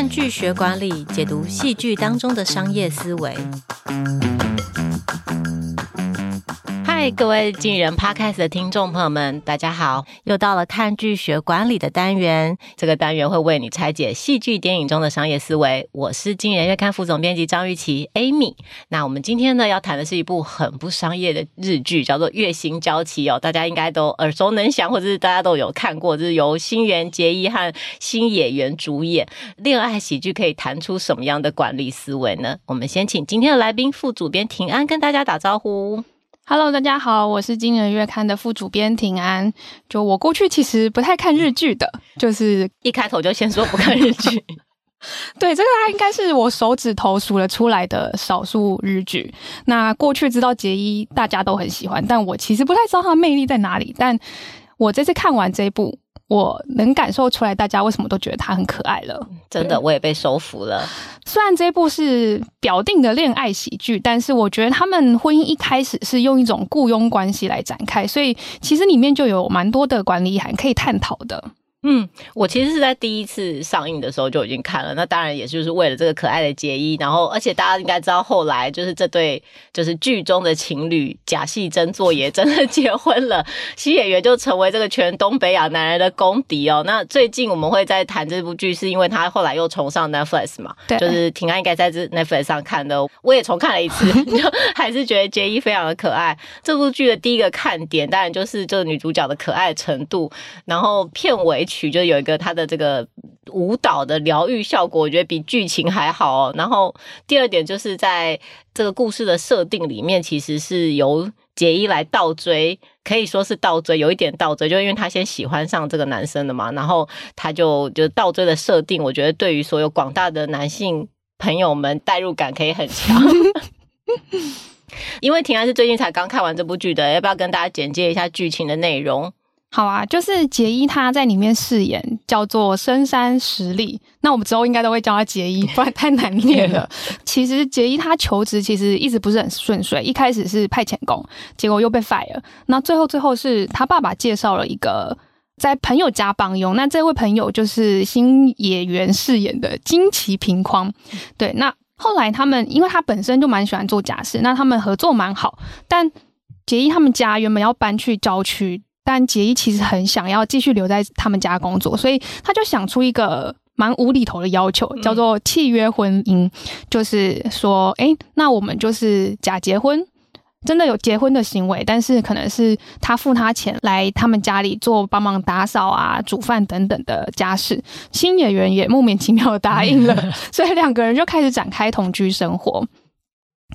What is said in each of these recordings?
看剧学管理，解读戏剧当中的商业思维。嗨，各位经人 Podcast 的听众朋友们，大家好！又到了看剧学管理的单元，这个单元会为你拆解戏剧电影中的商业思维。我是经人月刊副总编辑张玉琦 Amy。那我们今天呢要谈的是一部很不商业的日剧，叫做《月薪娇妻》哦，大家应该都耳熟能详，或者是大家都有看过，就是由新垣结衣和新野源主演恋爱喜剧，可以谈出什么样的管理思维呢？我们先请今天的来宾副主编庭安跟大家打招呼。Hello，大家好，我是今人月刊的副主编庭安。就我过去其实不太看日剧的，就是一开头就先说不看日剧。对，这个它应该是我手指头数了出来的少数日剧。那过去知道结衣，大家都很喜欢，但我其实不太知道它的魅力在哪里。但我这次看完这一部。我能感受出来，大家为什么都觉得他很可爱了。真的，我也被收服了。虽然这部是表定的恋爱喜剧，但是我觉得他们婚姻一开始是用一种雇佣关系来展开，所以其实里面就有蛮多的管理函可以探讨的。嗯，我其实是在第一次上映的时候就已经看了，那当然也就是为了这个可爱的杰伊，然后而且大家应该知道后来就是这对就是剧中的情侣假戏真做也真的 结婚了，新演员就成为这个全东北亚男人的公敌哦。那最近我们会在谈这部剧，是因为他后来又重上 Netflix 嘛，对，就是庭安应该在这 Netflix 上看的，我也重看了一次，就还是觉得杰伊非常的可爱。这部剧的第一个看点当然就是这个女主角的可爱程度，然后片尾。曲就有一个他的这个舞蹈的疗愈效果，我觉得比剧情还好哦。然后第二点就是在这个故事的设定里面，其实是由结衣来倒追，可以说是倒追，有一点倒追，就因为他先喜欢上这个男生的嘛，然后他就就倒追的设定，我觉得对于所有广大的男性朋友们代入感可以很强。因为婷安是最近才刚看完这部剧的，要不要跟大家简介一下剧情的内容？好啊，就是杰伊他在里面饰演叫做深山实力，那我们之后应该都会叫他杰伊，不然太难 念了。其实杰伊他求职其实一直不是很顺遂，一开始是派遣工，结果又被 fire，那最后最后是他爸爸介绍了一个在朋友家帮佣，那这位朋友就是新野原饰演的金崎平匡。对，那后来他们因为他本身就蛮喜欢做家事，那他们合作蛮好，但杰伊他们家原本要搬去郊区。但杰伊其实很想要继续留在他们家工作，所以他就想出一个蛮无厘头的要求，叫做契约婚姻，就是说，哎，那我们就是假结婚，真的有结婚的行为，但是可能是他付他钱来他们家里做帮忙打扫啊、煮饭等等的家事，新演员也莫名其妙的答应了，所以两个人就开始展开同居生活。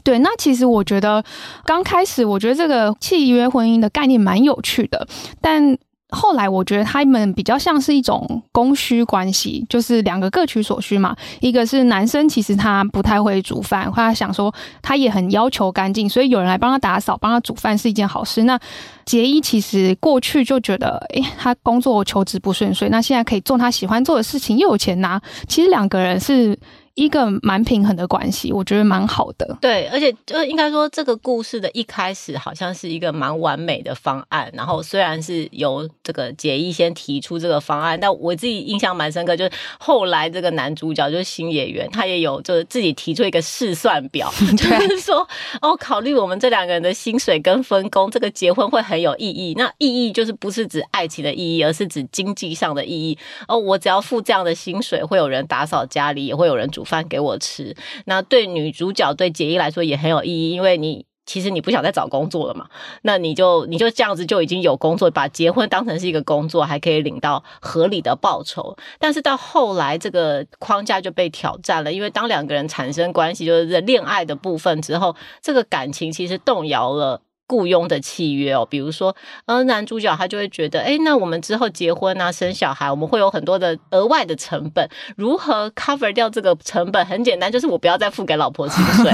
对，那其实我觉得刚开始，我觉得这个契约婚姻的概念蛮有趣的，但后来我觉得他们比较像是一种供需关系，就是两个各取所需嘛。一个是男生其实他不太会煮饭，他想说他也很要求干净，所以有人来帮他打扫、帮他煮饭是一件好事。那结衣其实过去就觉得，诶，他工作求职不顺遂，那现在可以做他喜欢做的事情，又有钱拿，其实两个人是。一个蛮平衡的关系，我觉得蛮好的。对，而且就应该说，这个故事的一开始好像是一个蛮完美的方案。然后虽然是由这个结衣先提出这个方案，但我自己印象蛮深刻，就是后来这个男主角就是新演员，他也有就是自己提出一个试算表，就是说哦，考虑我们这两个人的薪水跟分工，这个结婚会很有意义。那意义就是不是指爱情的意义，而是指经济上的意义。哦，我只要付这样的薪水，会有人打扫家里，也会有人煮饭给我吃，那对女主角对杰伊来说也很有意义，因为你其实你不想再找工作了嘛，那你就你就这样子就已经有工作，把结婚当成是一个工作，还可以领到合理的报酬。但是到后来这个框架就被挑战了，因为当两个人产生关系，就是恋爱的部分之后，这个感情其实动摇了。雇佣的契约哦，比如说，呃，男主角他就会觉得，诶，那我们之后结婚啊，生小孩，我们会有很多的额外的成本，如何 cover 掉这个成本？很简单，就是我不要再付给老婆薪水，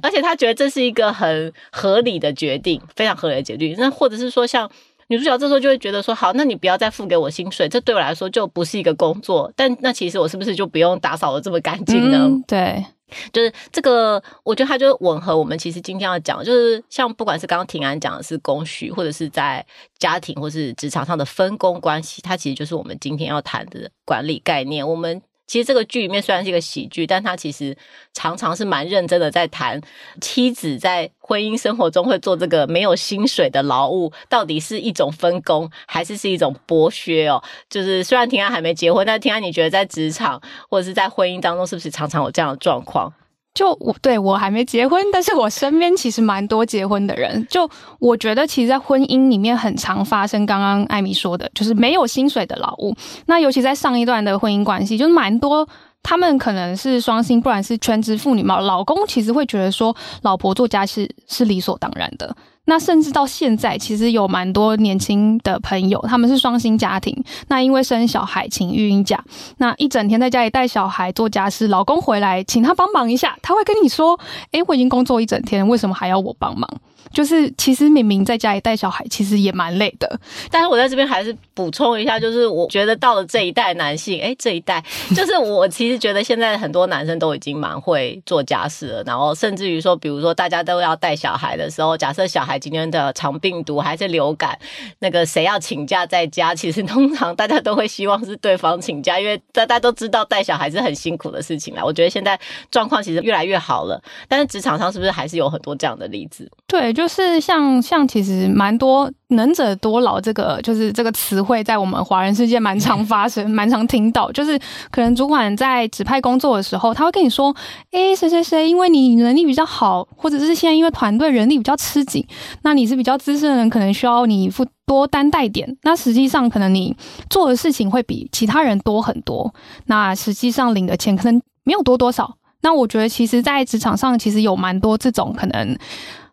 而且他觉得这是一个很合理的决定，非常合理的决定。那或者是说，像女主角这时候就会觉得说，好，那你不要再付给我薪水，这对我来说就不是一个工作，但那其实我是不是就不用打扫得这么干净呢？嗯，对。就是这个，我觉得它就吻合我们其实今天要讲，就是像不管是刚刚庭安讲的是供需，或者是在家庭或是职场上的分工关系，它其实就是我们今天要谈的管理概念。我们其实这个剧里面虽然是一个喜剧，但他其实常常是蛮认真的在谈妻子在婚姻生活中会做这个没有薪水的劳务，到底是一种分工，还是是一种剥削哦？就是虽然天安还没结婚，但天安你觉得在职场或者是在婚姻当中，是不是常常有这样的状况？就我对我还没结婚，但是我身边其实蛮多结婚的人。就我觉得，其实，在婚姻里面很常发生，刚刚艾米说的，就是没有薪水的劳务。那尤其在上一段的婚姻关系，就是蛮多他们可能是双薪，不然是全职妇女嘛。老公其实会觉得说，老婆做家事是理所当然的。那甚至到现在，其实有蛮多年轻的朋友，他们是双薪家庭。那因为生小孩请育婴假，那一整天在家里带小孩做家事，老公回来请他帮忙一下，他会跟你说：“诶，我已经工作一整天，为什么还要我帮忙？”就是其实明明在家里带小孩，其实也蛮累的。但是我在这边还是补充一下，就是我觉得到了这一代男性，诶，这一代就是我 其实觉得现在很多男生都已经蛮会做家事了，然后甚至于说，比如说大家都要带小孩的时候，假设小孩今天的肠病毒还是流感，那个谁要请假在家，其实通常大家都会希望是对方请假，因为大家都知道带小孩是很辛苦的事情啦。我觉得现在状况其实越来越好了，但是职场上是不是还是有很多这样的例子？对，就是像像其实蛮多能者多劳这个就是这个词汇在我们华人世界蛮常发生，蛮常听到。就是可能主管在指派工作的时候，他会跟你说：“诶，谁谁谁，因为你能力比较好，或者是现在因为团队人力比较吃紧，那你是比较资深的人，可能需要你付多担待点。那实际上可能你做的事情会比其他人多很多，那实际上领的钱可能没有多多少。那我觉得其实，在职场上其实有蛮多这种可能。”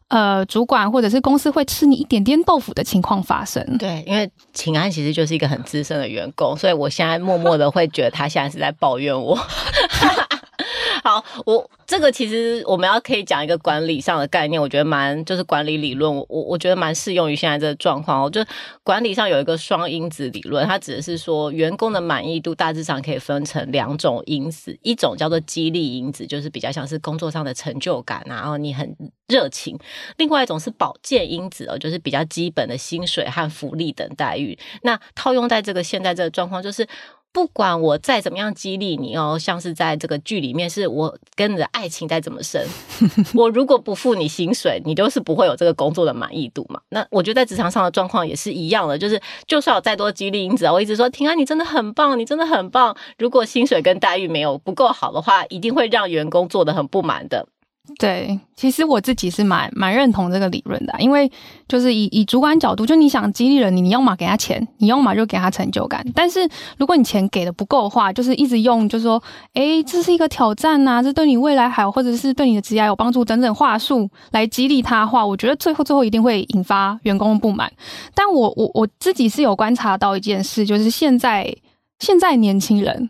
呃，主管或者是公司会吃你一点点豆腐的情况发生。对，因为秦安其实就是一个很资深的员工，所以我现在默默的会觉得他现在是在抱怨我。好，我。这个其实我们要可以讲一个管理上的概念，我觉得蛮就是管理理论，我我觉得蛮适用于现在这个状况哦。就管理上有一个双因子理论，它指的是说员工的满意度大致上可以分成两种因子，一种叫做激励因子，就是比较像是工作上的成就感，然后你很热情；另外一种是保健因子哦，就是比较基本的薪水和福利等待遇。那套用在这个现在这个状况，就是。不管我再怎么样激励你哦，像是在这个剧里面，是我跟你的爱情再怎么深，我如果不付你薪水，你都是不会有这个工作的满意度嘛。那我觉得在职场上的状况也是一样的，就是就算有再多激励因子，我一直说婷安你真的很棒，你真的很棒。如果薪水跟待遇没有不够好的话，一定会让员工做得很不满的。对，其实我自己是蛮蛮认同这个理论的，因为就是以以主管角度，就你想激励人，你你要么给他钱，你要么就给他成就感。但是如果你钱给的不够的话，就是一直用，就是说，诶，这是一个挑战呐、这对你未来好，或者是对你的职业有帮助等等话术来激励他的话，我觉得最后最后一定会引发员工的不满。但我我我自己是有观察到一件事，就是现在现在年轻人。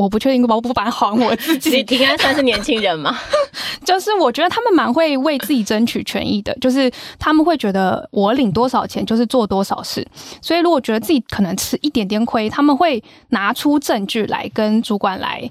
我不确定，我不反还我自己。应该算是年轻人嘛？就是我觉得他们蛮会为自己争取权益的，就是他们会觉得我领多少钱就是做多少事，所以如果觉得自己可能吃一点点亏，他们会拿出证据来跟主管来，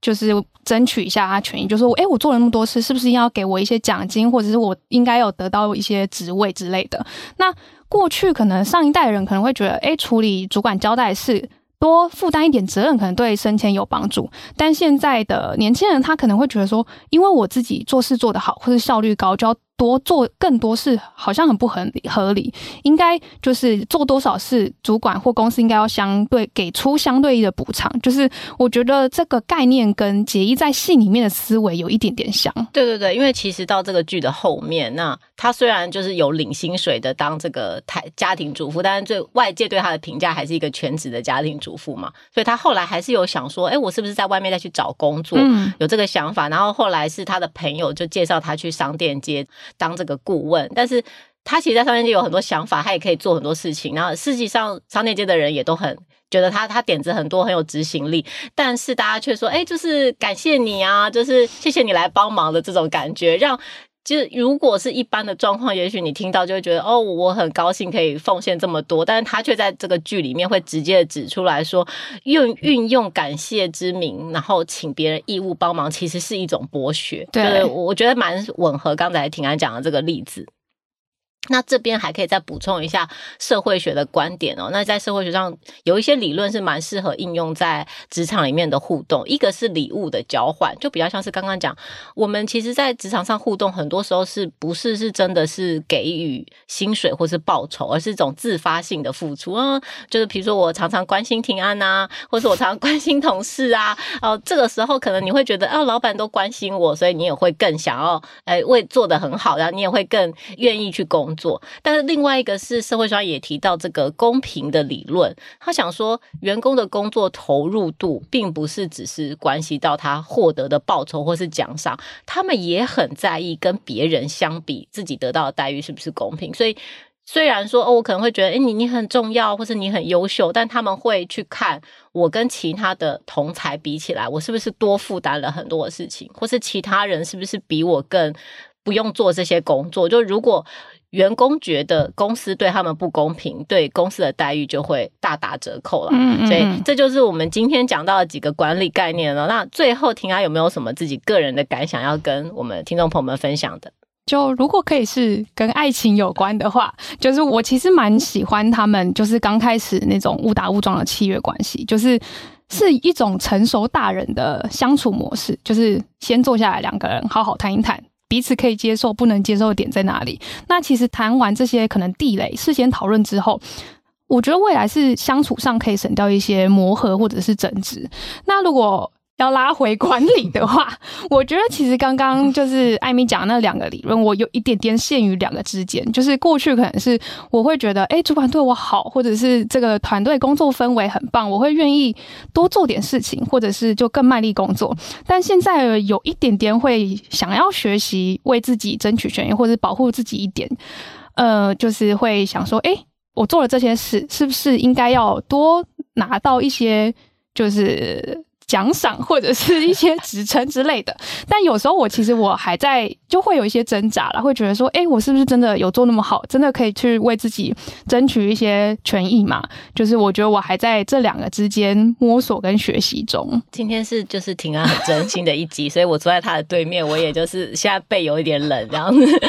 就是争取一下他权益，就是说，哎，我做了那么多事，是不是要给我一些奖金，或者是我应该有得到一些职位之类的？那过去可能上一代人可能会觉得，哎，处理主管交代的事。多负担一点责任，可能对升迁有帮助。但现在的年轻人，他可能会觉得说，因为我自己做事做得好，或者效率高，就要。多做更多事好像很不合理，合理应该就是做多少事，主管或公司应该要相对给出相对应的补偿。就是我觉得这个概念跟杰一在戏里面的思维有一点点像。对对对，因为其实到这个剧的后面，那他虽然就是有领薪水的当这个台家庭主妇，但是最外界对他的评价还是一个全职的家庭主妇嘛，所以他后来还是有想说，哎，我是不是在外面再去找工作？嗯，有这个想法。然后后来是他的朋友就介绍他去商店街。当这个顾问，但是他其实，在商业界有很多想法，他也可以做很多事情。然后，实际上，商业界的人也都很觉得他，他点子很多，很有执行力。但是，大家却说：“哎，就是感谢你啊，就是谢谢你来帮忙的这种感觉。”让就是如果是一般的状况，也许你听到就会觉得：“哦，我很高兴可以奉献这么多。”但是他却在这个剧里面会直接指出来说，用运用感谢之名，然后请别人义务帮忙，其实是一种剥削。对，我觉得蛮吻合刚才婷安讲的这个例子。那这边还可以再补充一下社会学的观点哦。那在社会学上有一些理论是蛮适合应用在职场里面的互动。一个是礼物的交换，就比较像是刚刚讲，我们其实在职场上互动，很多时候是不是是真的是给予薪水或是报酬，而是一种自发性的付出啊。就是比如说我常常关心庭安啊，或是我常常关心同事啊，哦，这个时候可能你会觉得啊，老板都关心我，所以你也会更想要哎为做得很好，然后你也会更愿意去工作。但是另外一个是社会上也提到这个公平的理论，他想说员工的工作投入度并不是只是关系到他获得的报酬或是奖赏，他们也很在意跟别人相比自己得到的待遇是不是公平。所以虽然说哦，我可能会觉得诶，你你很重要或是你很优秀，但他们会去看我跟其他的同才比起来，我是不是多负担了很多的事情，或是其他人是不是比我更不用做这些工作？就如果。员工觉得公司对他们不公平，对公司的待遇就会大打折扣了。嗯嗯，所以这就是我们今天讲到的几个管理概念了。那最后，婷安有没有什么自己个人的感想要跟我们听众朋友们分享的？就如果可以是跟爱情有关的话，就是我其实蛮喜欢他们，就是刚开始那种误打误撞的契约关系，就是是一种成熟大人的相处模式，就是先坐下来两个人好好谈一谈。彼此可以接受、不能接受的点在哪里？那其实谈完这些可能地雷，事先讨论之后，我觉得未来是相处上可以省掉一些磨合或者是争执。那如果要拉回管理的话，我觉得其实刚刚就是艾米讲那两个理论，我有一点点限于两个之间。就是过去可能是我会觉得，哎，主管对我好，或者是这个团队工作氛围很棒，我会愿意多做点事情，或者是就更卖力工作。但现在有一点点会想要学习为自己争取权益，或者保护自己一点。呃，就是会想说，哎，我做了这些事，是不是应该要多拿到一些，就是。奖赏 或者是一些职称之类的，但有时候我其实我还在就会有一些挣扎了，会觉得说，哎，我是不是真的有做那么好，真的可以去为自己争取一些权益嘛？就是我觉得我还在这两个之间摸索跟学习中。今天是就是挺安很真心的一集，所以我坐在他的对面，我也就是现在背有一点冷这样子。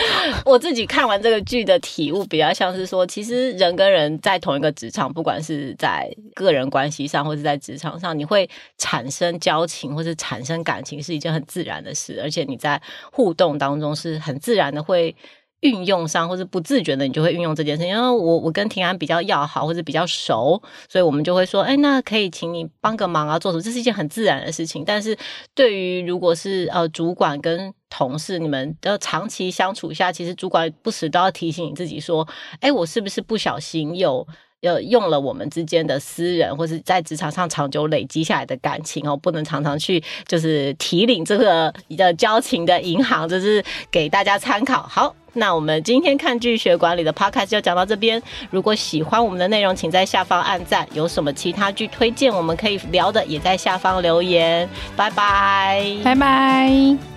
我自己看完这个剧的体悟比较像是说，其实人跟人在同一个职场，不管是在个人关系上，或是在职场上，你会产。产生交情或者产生感情是一件很自然的事，而且你在互动当中是很自然的会运用上，或是不自觉的你就会运用这件事。因为我我跟庭安比较要好，或者比较熟，所以我们就会说，哎，那可以请你帮个忙啊，做什么？这是一件很自然的事情。但是对于如果是呃主管跟同事，你们的长期相处下，其实主管不时都要提醒你自己说，哎，我是不是不小心有。呃，用了我们之间的私人，或是在职场上长久累积下来的感情哦，不能常常去就是提领这个的交情的银行，这是给大家参考。好，那我们今天看剧学管理的 podcast 就讲到这边。如果喜欢我们的内容，请在下方按赞。有什么其他剧推荐我们可以聊的，也在下方留言。拜拜，拜拜。